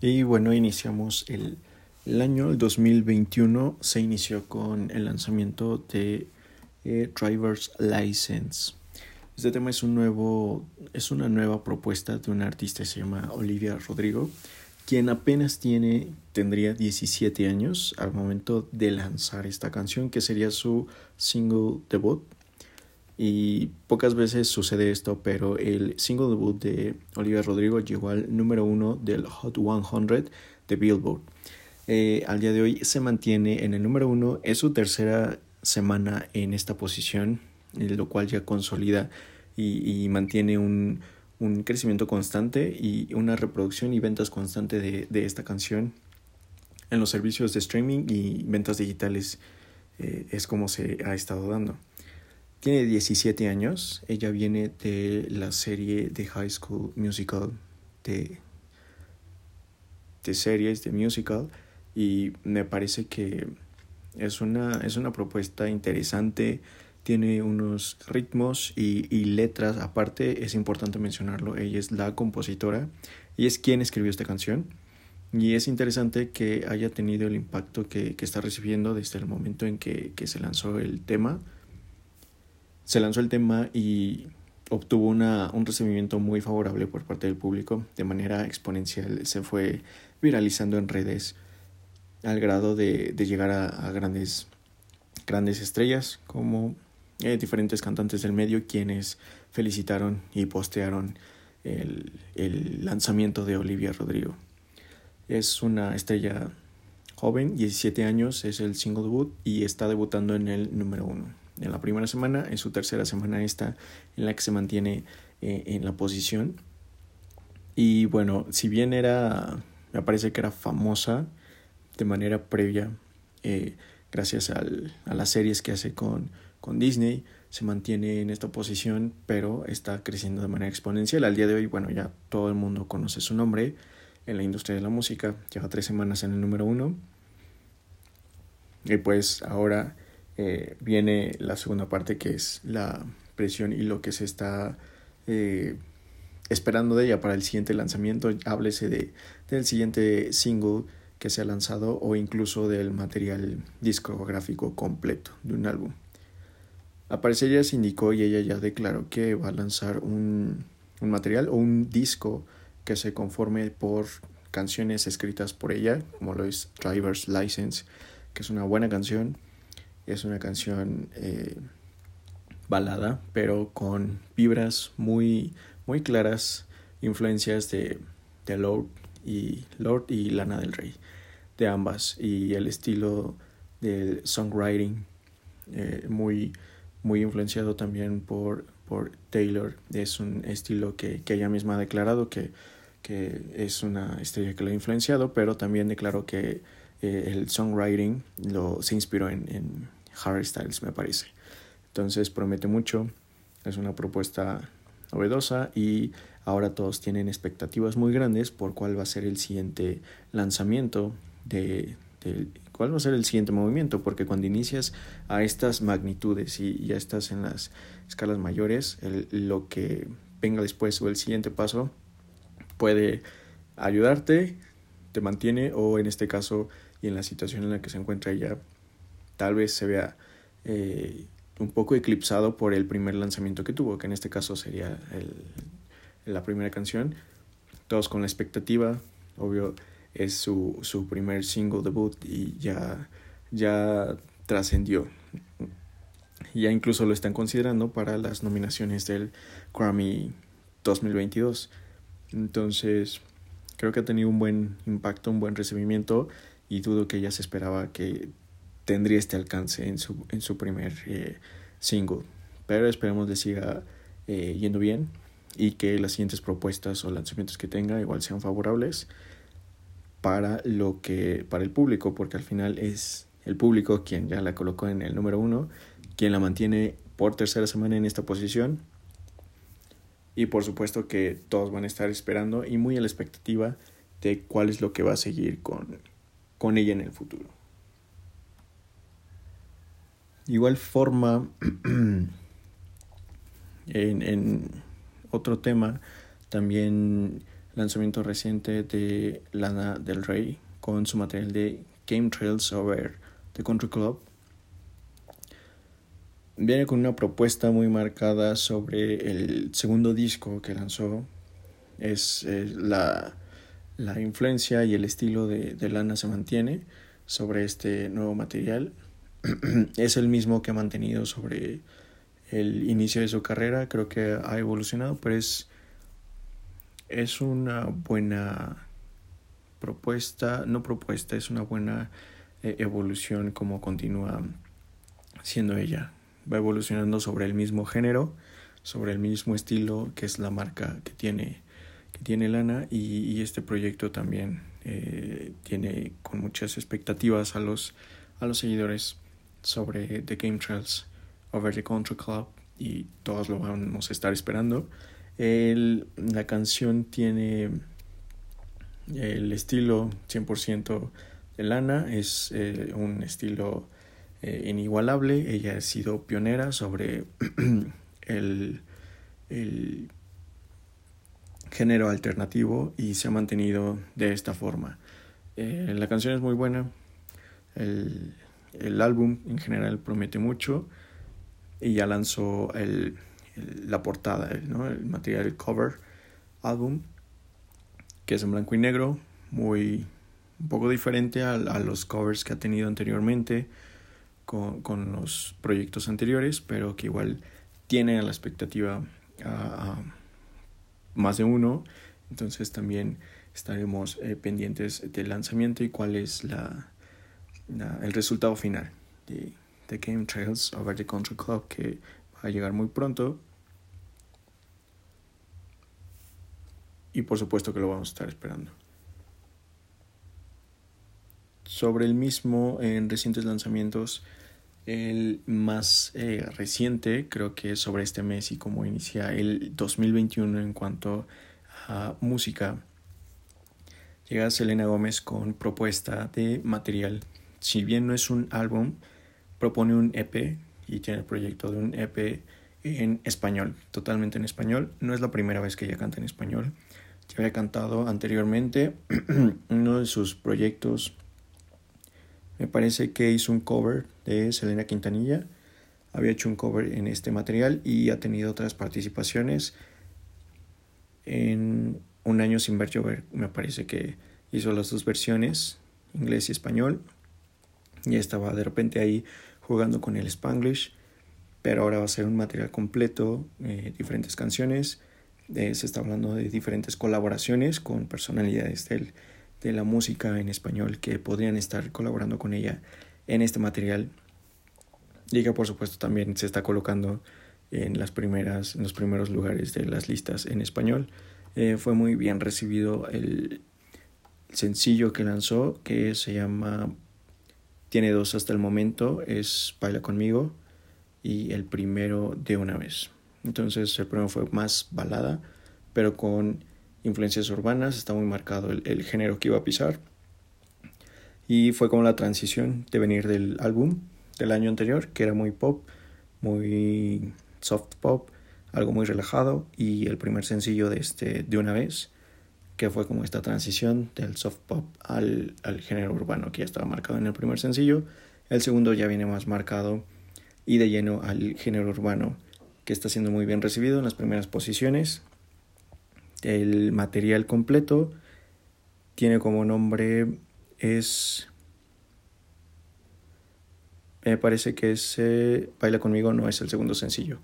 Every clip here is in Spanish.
Y bueno, iniciamos el, el año el 2021, se inició con el lanzamiento de eh, Driver's License. Este tema es un nuevo, es una nueva propuesta de una artista que se llama Olivia Rodrigo, quien apenas tiene, tendría 17 años al momento de lanzar esta canción, que sería su single debut. Y pocas veces sucede esto, pero el single debut de Olivia Rodrigo llegó al número uno del Hot 100 de Billboard. Eh, al día de hoy se mantiene en el número uno, es su tercera semana en esta posición, lo cual ya consolida y, mantiene un, crecimiento constante y una reproducción y ventas constante de, de esta canción en los servicios de streaming y ventas digitales eh, es como se ha estado dando. Tiene 17 años, ella viene de la serie de High School Musical, de, de series de musical, y me parece que es una, es una propuesta interesante, tiene unos ritmos y, y, letras. Aparte, es importante mencionarlo, ella es la compositora y es quien escribió esta canción. Y es interesante que haya tenido el impacto que, que está recibiendo desde el momento en que, que, se lanzó el tema. Se lanzó el tema y obtuvo una, un recibimiento muy favorable por parte del público. De manera exponencial se fue viralizando en redes al grado de, de llegar a, grandes, grandes estrellas como eh, diferentes cantantes del medio quienes felicitaron y postearon el, el lanzamiento de Olivia Rodrigo. Es una estrella joven, 17 años, es el single debut y está debutando en el número uno. En la primera semana, en su tercera semana esta en la que se mantiene eh, en la posición. Y bueno, si bien era, me parece que era famosa, de manera previa, eh, gracias al, a las series que hace con, con Disney, se mantiene en esta posición, pero está creciendo de manera exponencial. Al día de hoy, bueno, ya todo el mundo conoce su nombre en la industria de la música, lleva tres semanas en el número uno. Y pues ahora eh, viene la segunda parte que es la presión y lo que se está eh, esperando de ella para el siguiente lanzamiento. Háblese de, del siguiente single que se ha lanzado o incluso del material discográfico completo de un álbum. A parecer ya se indicó y ella ya declaró que va a lanzar un, un material o un disco que se conforme por canciones escritas por ella, como lo es Driver's License, que es una buena canción. Es una canción eh, balada, pero con vibras muy, muy claras, influencias de, de Lord y Lord y Lana del Rey de ambas. Y el estilo del songwriting eh, muy muy influenciado también por por Taylor. Es un estilo que, que ella misma ha declarado que, que es una estrella que lo ha influenciado pero también declaró que eh, el songwriting lo se inspiró en, en Harry Styles me parece. Entonces promete mucho es una propuesta novedosa y ahora todos tienen expectativas muy grandes por cuál va a ser el siguiente lanzamiento de, de, cuál va a ser el siguiente movimiento, porque cuando inicias a estas magnitudes y ya estás en las escalas mayores, lo que venga después o el siguiente paso puede ayudarte, te mantiene o en este caso y en la situación en la que se encuentra ella, tal vez se vea eh, un poco eclipsado por el primer lanzamiento que tuvo, que en este caso sería el, la primera canción, todos con la expectativa, obvio es su, su primer single debut y ya, ya trascendió. Ya incluso lo están considerando para las nominaciones del Grammy 2022. Entonces, creo que ha tenido un buen impacto, un buen recibimiento y dudo que ella se esperaba que tendría este alcance en su, en su primer eh, single. Pero esperemos le siga eh, yendo bien y que las siguientes propuestas o lanzamientos que tenga igual sean favorables para lo que para el público porque al final es el público quien ya la colocó en el número uno quien la mantiene por tercera semana en esta posición y por supuesto que todos van a estar esperando y muy a la expectativa de cuál es lo que va a seguir con, con ella en el futuro. Igual forma, en, en otro tema, también lanzamiento reciente de Lana del Rey con su material de Game Trails Over the Country Club. Viene con una propuesta muy marcada sobre el segundo disco que lanzó. Es la, la, influencia y el estilo de, de Lana se mantiene sobre este nuevo material. es el mismo que ha mantenido sobre el inicio de su carrera. Creo que ha evolucionado, pero es, es una buena propuesta, no propuesta, es una buena eh, evolución como continúa siendo ella. Va evolucionando sobre el mismo género, sobre el mismo estilo que es la marca que tiene, tiene Lana y, este proyecto también eh, tiene con muchas expectativas a los, a los seguidores sobre The Game Trails Over the Country Club y todos lo vamos a estar esperando. El, la canción tiene el estilo 100% de Lana, es eh, un estilo eh, inigualable. Ella ha sido pionera sobre el, el género alternativo y se ha mantenido de esta forma. Eh, la canción es muy buena, el, el, álbum en general promete mucho y ya lanzó el, la portada, el, ¿no? el material cover álbum que es en blanco y negro, muy un poco diferente a, los covers que ha tenido anteriormente con, con, los proyectos anteriores, pero que igual tiene la expectativa a, más de uno. Entonces también estaremos eh, pendientes del lanzamiento y cuál es la, el resultado final de, de Game Trails Over the Country Club que va a llegar muy pronto y por supuesto que lo vamos a estar esperando. Sobre el mismo, en recientes lanzamientos, el más eh, reciente creo que es sobre este mes y como inicia el 2021 en cuanto a música. Llega Selena Gómez con propuesta de material. Si bien no es un álbum, propone un EP y tiene el proyecto de un EP en español, totalmente en español. No es la primera vez que ella canta en español ya había cantado anteriormente. Uno de sus proyectos me parece que hizo un cover de Selena Quintanilla. Había hecho un cover en este material y ha tenido otras participaciones. En Un año sin ver llover, me parece que hizo las dos versiones, inglés y español. Y estaba de repente ahí jugando con el Spanglish. Pero ahora va a ser un material completo, eh, diferentes canciones se está hablando de diferentes colaboraciones con personalidades del, de la música en español que podrían estar colaborando con ella en este material. Y que por supuesto también se está colocando en las primeras en los primeros lugares de las listas en español. Eh, fue muy bien recibido el sencillo que lanzó que se llama tiene dos hasta el momento es baila conmigo y el primero de una vez. Entonces el primero fue más balada, pero con influencias urbanas, está muy marcado el, género que iba a pisar. Y fue como la transición de venir del álbum del año anterior, que era muy pop, muy soft pop, algo muy relajado, y el primer sencillo de este de una vez, que fue como esta transición del soft pop al, al género urbano que ya estaba marcado en el primer sencillo. El segundo ya viene más marcado y de lleno al género urbano que está siendo muy bien recibido en las primeras posiciones. El material completo tiene como nombre es me parece que ese Baila conmigo no es el segundo sencillo.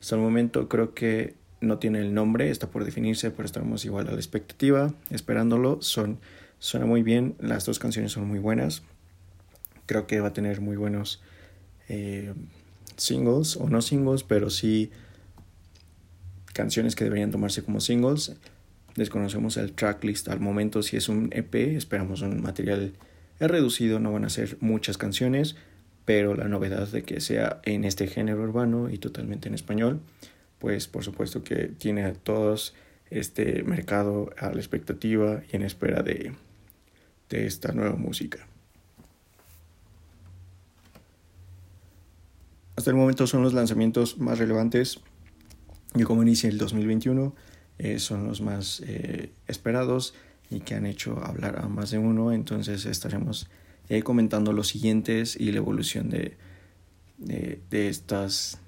Hasta el momento creo que no tiene el nombre, está por definirse, pero estamos igual a la expectativa, esperándolo. Son, suena muy bien, las dos canciones son muy buenas. Creo que va a tener muy buenos eh, singles o no singles, pero sí canciones que deberían tomarse como singles. Desconocemos el tracklist al momento si es un EP, esperamos un material reducido, no van a ser muchas canciones, pero la novedad de que sea en este género urbano y totalmente en español, pues por supuesto que tiene a todos este mercado a la expectativa y en espera de, de esta nueva música. Hasta el momento son los lanzamientos más relevantes y como inicia el 2021. eh, son los más eh, esperados y que han hecho hablar a más de uno. Entonces estaremos eh, comentando los siguientes y la evolución de, de, estas,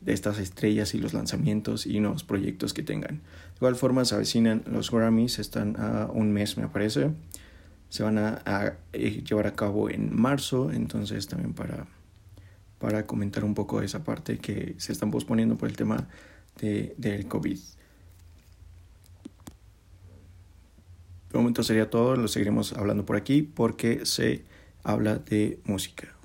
de estas estrellas y los lanzamientos y nuevos proyectos que tengan. De igual forma se avecinan los Grammys, están a un mes me parece. Se van a, a llevar a cabo en marzo, entonces también para, para comentar un poco esa parte que se están posponiendo por el tema de, del COVID. De momento sería todo, lo seguiremos hablando por aquí porque se habla de música.